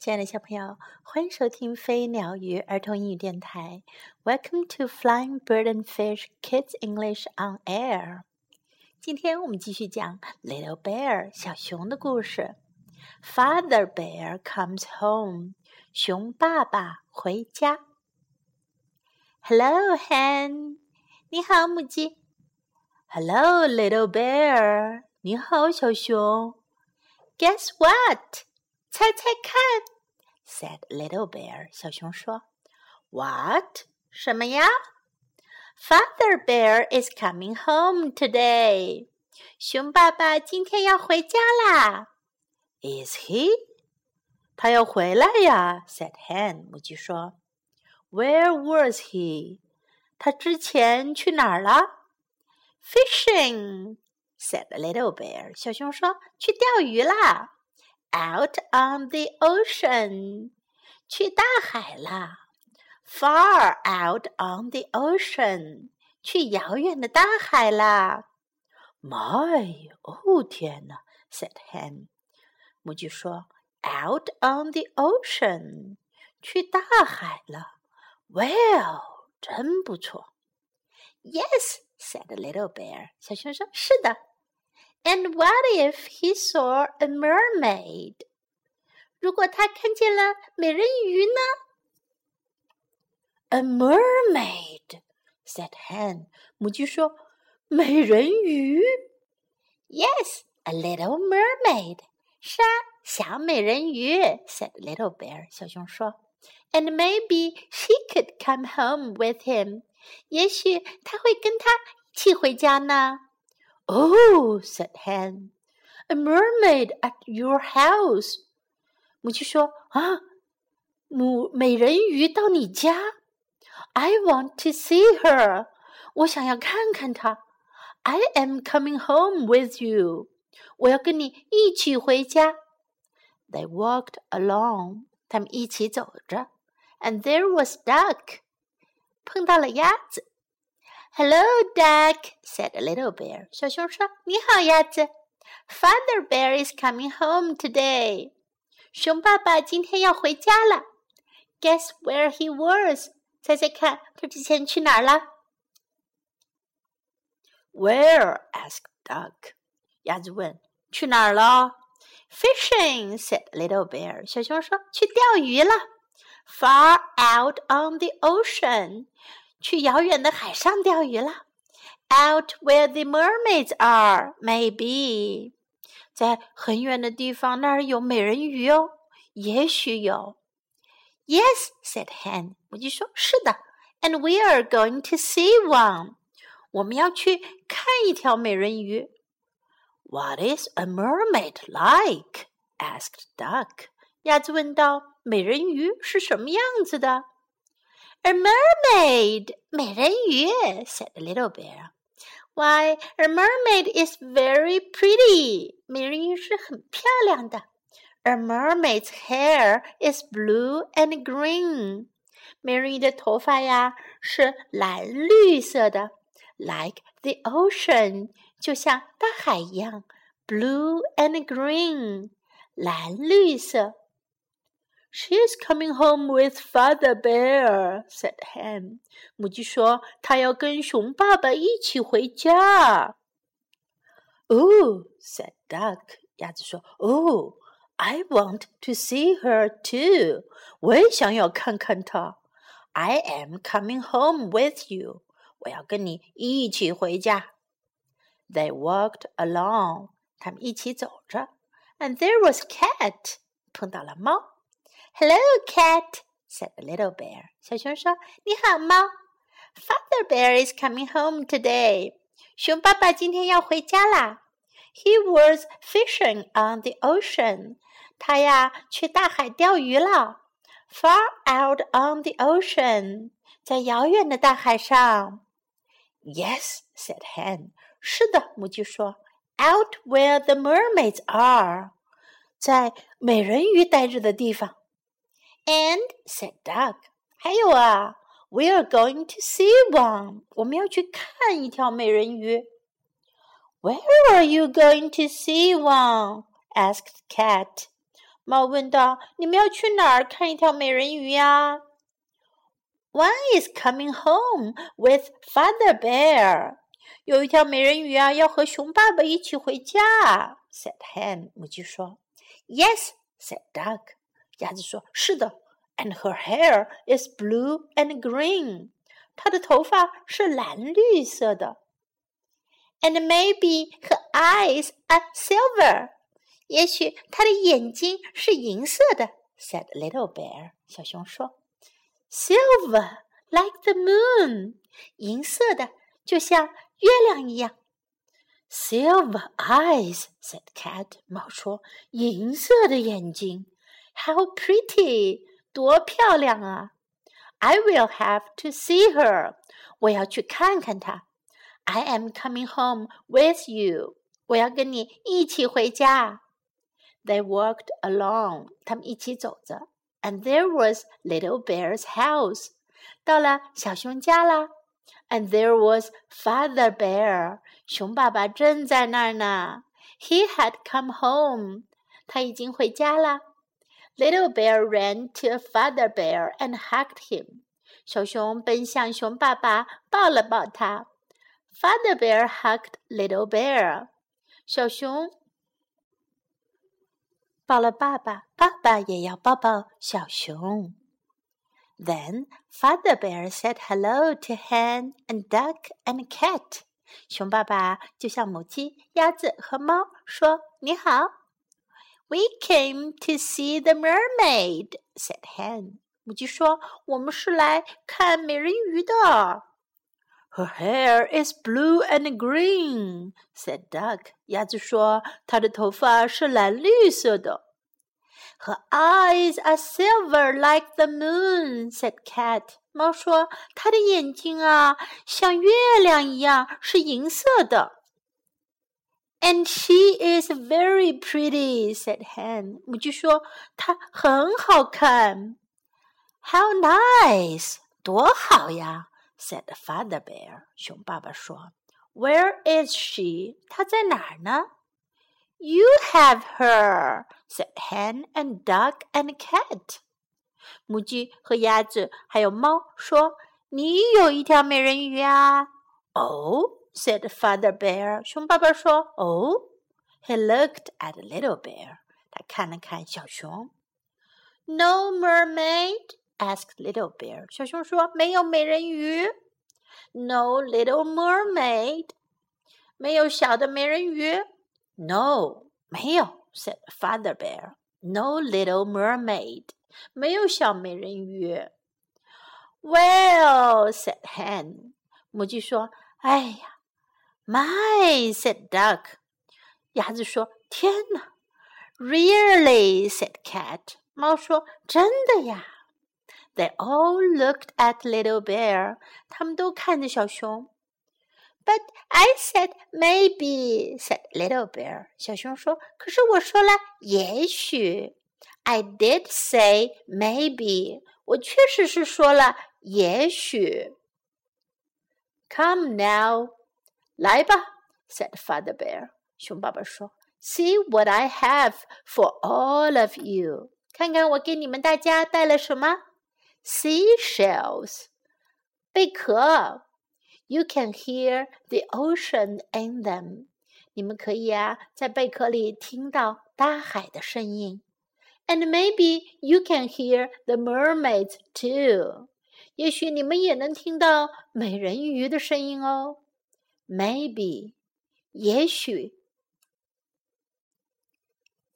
亲爱的小朋友，欢迎收听飞鸟鱼儿童英语电台。Welcome to Flying Bird and Fish Kids English on Air。今天我们继续讲 Little Bear 小熊的故事。Father Bear comes home。熊爸爸回家。Hello, Hen。你好，母鸡。Hello, Little Bear。你好，小熊。Guess what？猜猜看，said Little Bear。小熊说：“What？什么呀？”Father Bear is coming home today。熊爸爸今天要回家啦。Is he？他要回来呀，said Hen。母鸡说：“Where was he？他之前去哪儿了？”Fishing。said Little Bear。小熊说：“去钓鱼啦。” Out on the ocean，去大海啦；far out on the ocean，去遥远的大海啦。My，哦天哪！said Hen，母鸡说：“Out on the ocean，去大海了。”Well，真不错。Yes，said Little Bear，小熊说：“是的。” And what if he saw a mermaid？如果他看见了美人鱼呢？A mermaid said Hen。母鸡说：“美人鱼。” Yes, a little mermaid。是啊，小美人鱼。said Little Bear。小熊说：“And maybe she could come home with him。也许他会跟他一起回家呢。” ” Oh, said Hen, a mermaid at your house. 母鸡说：“啊，母美人鱼到你家？I want to see her. 我想要看看她。I am coming home with you. 我要跟你一起回家。They walked along. 他们一起走着，and there was Duck. 碰到了鸭子。 Hello, duck," said a little bear. 小熊说：“你好，鸭子。Father bear is coming home today. 熊爸爸今天要回家了。Guess where he was? 猜猜看，他之前去哪儿了？Where? asked duck. 鸭子问：“去哪儿了？”Fishing, said little bear. 小熊说：“去钓鱼了。”Far out on the ocean. 去遥远的海上钓鱼了。Out where the mermaids are, maybe，在很远的地方，那儿有美人鱼哦，也许有。Yes, said Hen。母鸡说：“是的。”And we are going to see one。我们要去看一条美人鱼。What is a mermaid like? asked Duck。鸭子问道：“美人鱼是什么样子的？” A mermaid, 美人鱼 said the little bear. Why, a mermaid is very pretty. 美人鱼是很漂亮的。A mermaid's hair is blue and green. 美人鱼的头发呀是蓝绿色的，like the ocean，就像大海一样，blue and green，蓝绿色。 She's coming home with Father Bear," said Hen. 母鸡说：“她要跟熊爸爸一起回家。” Oh, said Duck. 鸭子说：“Oh, I want to see her too. 我也想要看看她。I am coming home with you. 我要跟你一起回家。” They walked along. 他们一起走着，and there was Cat. 碰到了猫。 Hello, cat," said the little bear. 小熊说：“你好，猫。Father bear is coming home today. 熊爸爸今天要回家啦。He was fishing on the ocean. 他呀去大海钓鱼了。Far out on the ocean. 在遥远的大海上。Yes, said Hen. 是的，母鸡说。Out where the mermaids are. 在美人鱼待着的地方。and said Duck，还有啊，We are going to see one，我们要去看一条美人鱼。Where are you going to see one? asked Cat. 猫问道：“你们要去哪儿看一条美人鱼呀？” One is coming home with Father Bear。有一条美人鱼啊，要和熊爸爸一起回家。said Hen。母鸡说：“Yes,” said Duck。 鸭子说：“是的。” And her hair is blue and green。她的头发是蓝绿色的。And maybe her eyes are silver。也许她的眼睛是银色的。said Little Bear。小熊说。Silver like the moon，银色的，就像月亮一样。Silver eyes，said Cat。猫说：“银色的眼睛 ，How pretty，多漂亮啊！I will have to see her，我要去看看她。I am coming home with you，我要跟你一起回家。They walked along，他们一起走着。and there was Little Bear's house. 到了小熊家啦。And there was Father Bear. 熊爸爸正在那儿呢。He had come home. 他已经回家了。 Little Bear ran to Father Bear and hugged him. 小熊奔向熊爸爸，抱了抱他。Father Bear hugged Little Bear. 小熊抱了爸爸，爸爸也要抱抱小熊。Then Father Bear said hello to Hen and Duck and Cat。熊爸爸就向母鸡、鸭子和猫说：“你好。” ” We came to see the mermaid," said Hen。母鸡说：“我们是来看美人鱼的。” Her hair is blue and green," said Duck. 鸭子说：“它的头发是蓝绿色的。” Her eyes are silver like the moon," said Cat. 猫说：“它的眼睛啊，像月亮一样，是银色的。” ” And she is very pretty," said Hen. 母鸡说：“她很好看。” How nice! 多好呀！said the father bear. 熊爸爸说：“Where is she？她在哪儿呢？”You have her, said hen and duck and cat. 母鸡和鸭子还有猫说：“你有一条美人鱼啊。” Oh, said Father Bear. 熊爸爸说：“Oh。” He looked at Little Bear. 他看了看小熊。No mermaid? asked Little Bear. 小熊说：“没有美人鱼。” No little mermaid. 没有小的美人鱼。No，没有，said Father Bear. No little mermaid. 没有小美人鱼。Well, said Hen. 母鸡说：“哎呀 ，My, said Duck. 鸭子说：“天哪！”Really, said Cat. 猫说：“真的呀。” They all looked at Little Bear. 他们都看着小熊。But I said maybe, said Little Bear. 小熊说：“可是我说了也许。” I did say maybe. 我确实是说了也许。Come now， 来吧，said Father Bear。熊爸爸说：“See what I have for all of you。看看我给你们大家带了什么？Seashells，贝壳。You can hear the ocean in them。你们可以啊，在贝壳里听到大海的声音。And maybe you can hear the mermaids too。也许你们也能听到美人鱼的声音哦。 Maybe，也许。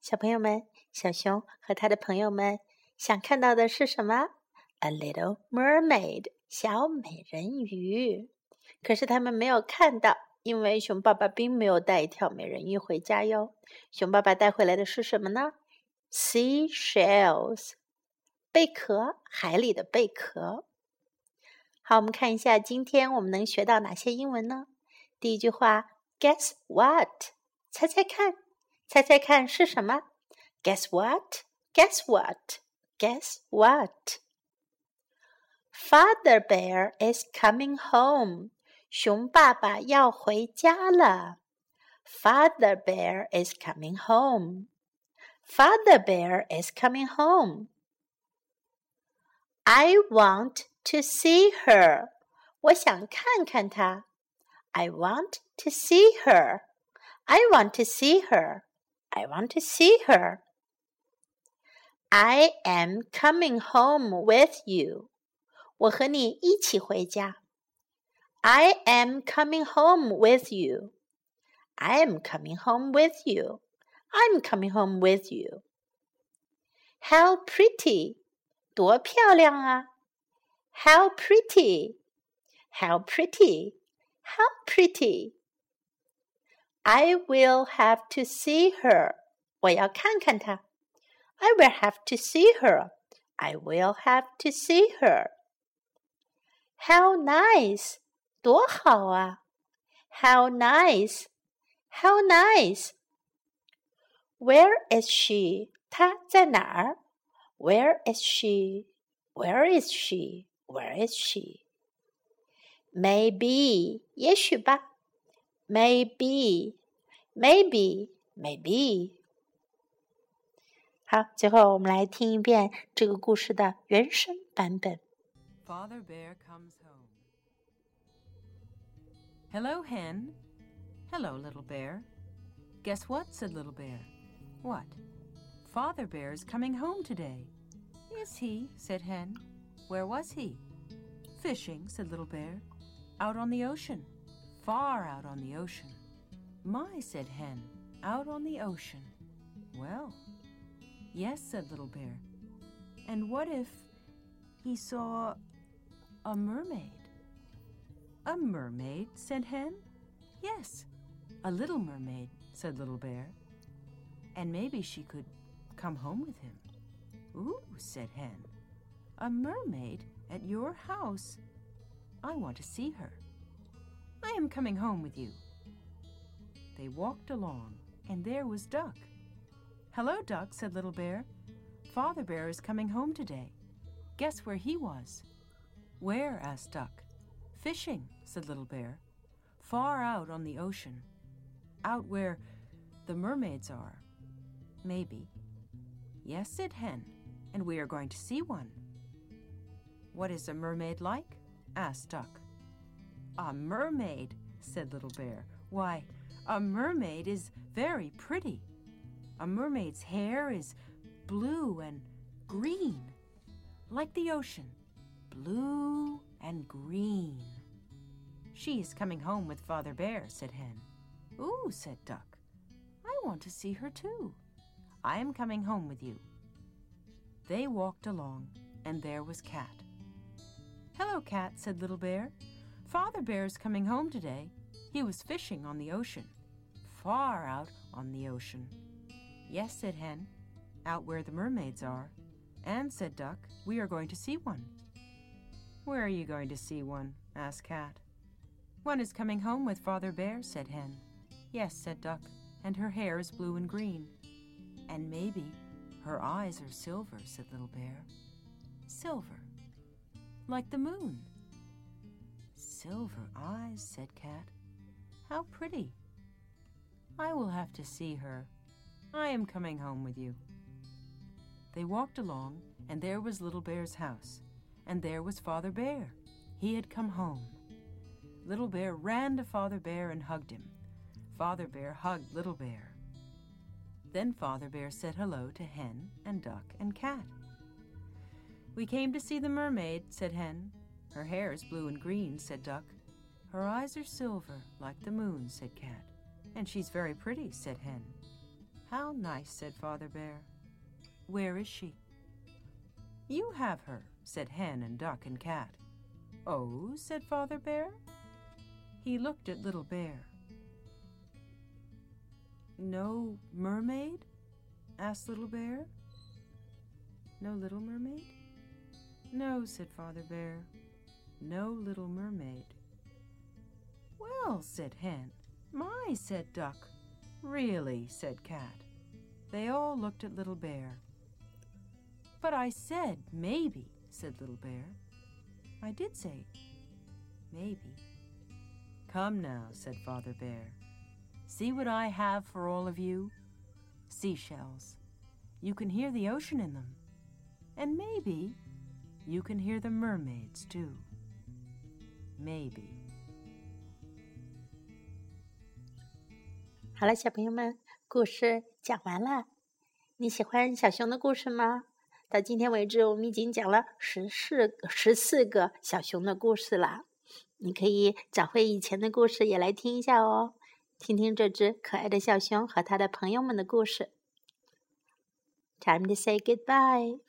小朋友们，小熊和他的朋友们想看到的是什么？A little mermaid，小美人鱼。可是他们没有看到，因为熊爸爸并没有带一条美人鱼回家哟。熊爸爸带回来的是什么呢？Seashells，贝壳，海里的贝壳。好，我们看一下今天我们能学到哪些英文呢？第一句话，Guess what？猜猜看，猜猜看是什么？Guess what？Guess what？Guess what？Father Bear is coming home. 熊爸爸要回家了。Father Bear is coming home. Father Bear is coming home. I want to see her. 我想看看她。 I want to see her. I want to see her. I want to see her. I am coming home with you. 我和你一起回家。I am coming home with you. I am coming home with you. I'm coming home with you. How pretty! 多漂亮啊！How pretty! How pretty! How pretty! I will have to see her. 我要看看她。I will have to see her. I will have to see her. How nice! 多好啊！How nice! How nice! Where is she? 她在哪儿？Where is she? Where is she? Where is she? Maybe 也许吧。Maybe, maybe, maybe. 好，最后我们来听一遍这个故事的原声版本。Father Bear comes home. Hello, hen. Hello, little bear. Guess what? said Little Bear. What? Father Bear is coming home today. Is he? said Hen. Where was he? Fishing, said Little Bear. Out on the ocean. Far out on the ocean. My, said Hen. Out on the ocean. Well, yes, said Little Bear. And what if he saw a mermaid? A mermaid, said Hen. Yes, a little mermaid, said Little Bear. And maybe she could come home with him. Ooh, said Hen. A mermaid at your house? I want to see her. I am coming home with you. They walked along, and there was Duck. Hello, Duck, said Little Bear. Father Bear is coming home today. Guess where he was? Where? asked Duck. Fishing, said Little Bear. Far out on the ocean. Out where the mermaids are. Maybe. Yes, said Hen, and we are going to see one. What is a mermaid like? Asked Duck. A mermaid, said Little Bear. Why, a mermaid is very pretty. A mermaid's hair is blue and green, like the ocean, blue and green. She is coming home with Father Bear, said Hen. Ooh, said Duck. I want to see her too. I am coming home with you. They walked along, and there was Cat. Hello, Cat, said Little Bear. Father Bear's coming home today. He was fishing on the ocean, far out on the ocean. Yes, said Hen, out where the mermaids are. And, said Duck, we are going to see one. Where are you going to see one? asked Cat. One is coming home with Father Bear, said Hen. Yes, said Duck, and her hair is blue and green. And maybe her eyes are silver, said Little Bear. Silver, like the moon. Silver eyes, said Cat. How pretty. I will have to see her. I am coming home with you. They walked along, and there was Little Bear's house, and there was Father Bear. He had come home. Little Bear ran to Father Bear and hugged him. Father Bear hugged Little Bear. Then Father Bear said hello to Hen and Duck and Cat. We came to see the mermaid, said Hen. Her hair is blue and green, said Duck. Her eyes are silver, like the moon, said Cat. And she's very pretty, said Hen. How nice, said Father Bear. Where is she? You have her, said Hen and Duck and Cat. Oh, said Father Bear. He looked at Little Bear. No mermaid? asked Little Bear. No little mermaid? No, said Father Bear. No little mermaid. Well, said Hen. My, said Duck. Really, said Cat. They all looked at Little Bear. But I said maybe, said Little Bear. I did say maybe. Come now, said Father Bear. See what I have for all of you? Seashells. you can hear the ocean in them. And maybe you can hear the mermaids too. Maybe. 好了，小朋友们，故事讲完了。你喜欢小熊的故事吗？到今天为止，我们已经讲了十四十四个小熊的故事了。你可以找回以前的故事，也来听一下哦。听听这只可爱的小熊和它的朋友们的故事。Time to say goodbye.